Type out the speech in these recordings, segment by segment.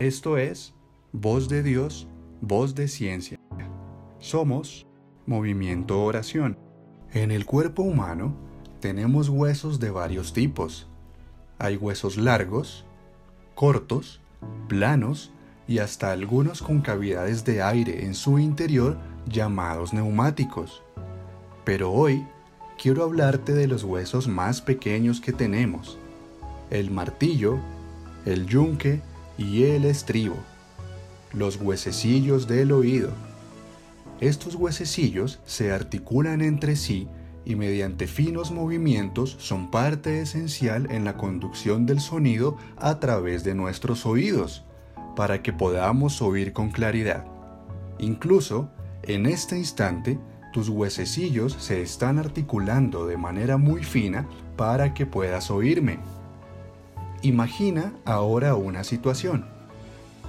Esto es Voz de Dios, Voz de Ciencia. Somos Movimiento Oración. En el cuerpo humano tenemos huesos de varios tipos. Hay huesos largos, cortos, planos y hasta algunos con cavidades de aire en su interior llamados neumáticos. Pero hoy quiero hablarte de los huesos más pequeños que tenemos, el martillo, el yunque y el estribo, los huesecillos del oído. Estos huesecillos se articulan entre sí y mediante finos movimientos son parte esencial en la conducción del sonido a través de nuestros oídos, para que podamos oír con claridad. Incluso, en este instante, tus huesecillos se están articulando de manera muy fina para que puedas oírme. Imagina ahora una situación.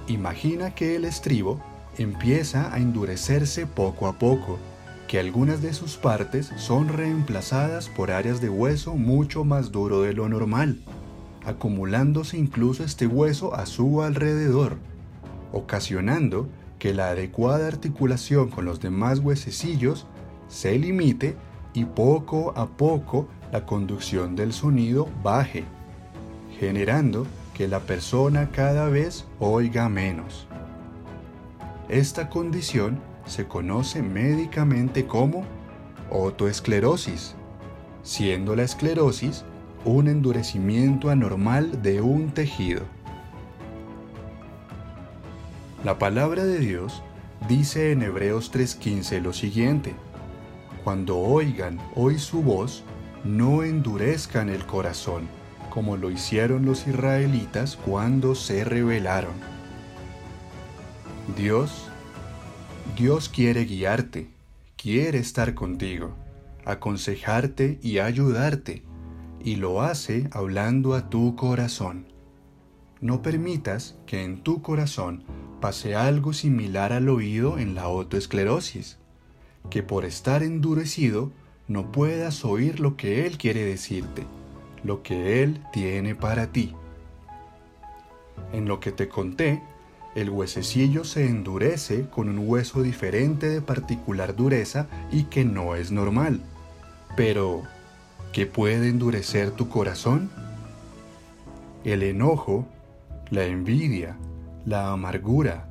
Imagina que el estribo empieza a endurecerse poco a poco, que algunas de sus partes son reemplazadas por áreas de hueso mucho más duro de lo normal, acumulándose incluso este hueso a su alrededor, ocasionando que la adecuada articulación con los demás huesecillos se limite y poco a poco la conducción del sonido baje, generando que la persona cada vez oiga menos. Esta condición se conoce médicamente como otoesclerosis, siendo la esclerosis un endurecimiento anormal de un tejido. La palabra de Dios dice en Hebreos 3:15 lo siguiente, Cuando oigan hoy su voz, no endurezcan el corazón, como lo hicieron los israelitas cuando se rebelaron. Dios, Dios quiere guiarte, quiere estar contigo, aconsejarte y ayudarte, y lo hace hablando a tu corazón. No permitas que en tu corazón pase algo similar al oído en la otoesclerosis, que por estar endurecido no puedas oír lo que Él quiere decirte, lo que Él tiene para ti. En lo que te conté, el huesecillo se endurece con un hueso diferente de particular dureza y que no es normal. Pero, ¿qué puede endurecer tu corazón? El enojo, la envidia, la amargura,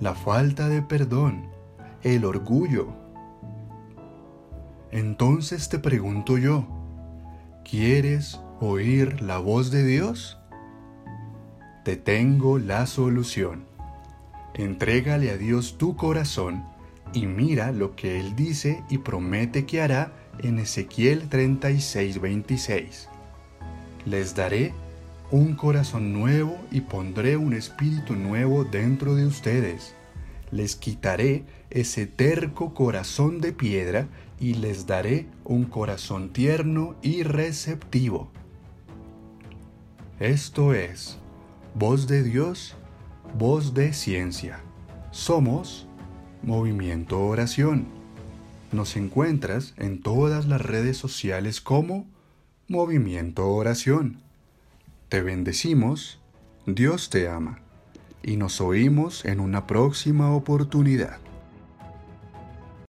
la falta de perdón, el orgullo. Entonces te pregunto yo, ¿quieres oír la voz de Dios? Te tengo la solución. Entrégale a Dios tu corazón y mira lo que Él dice y promete que hará en Ezequiel 36:26. Les daré un corazón nuevo y pondré un espíritu nuevo dentro de ustedes. Les quitaré ese terco corazón de piedra y les daré un corazón tierno y receptivo. Esto es voz de Dios, voz de ciencia. Somos Movimiento Oración. Nos encuentras en todas las redes sociales como Movimiento Oración. Te bendecimos, Dios te ama, y nos oímos en una próxima oportunidad.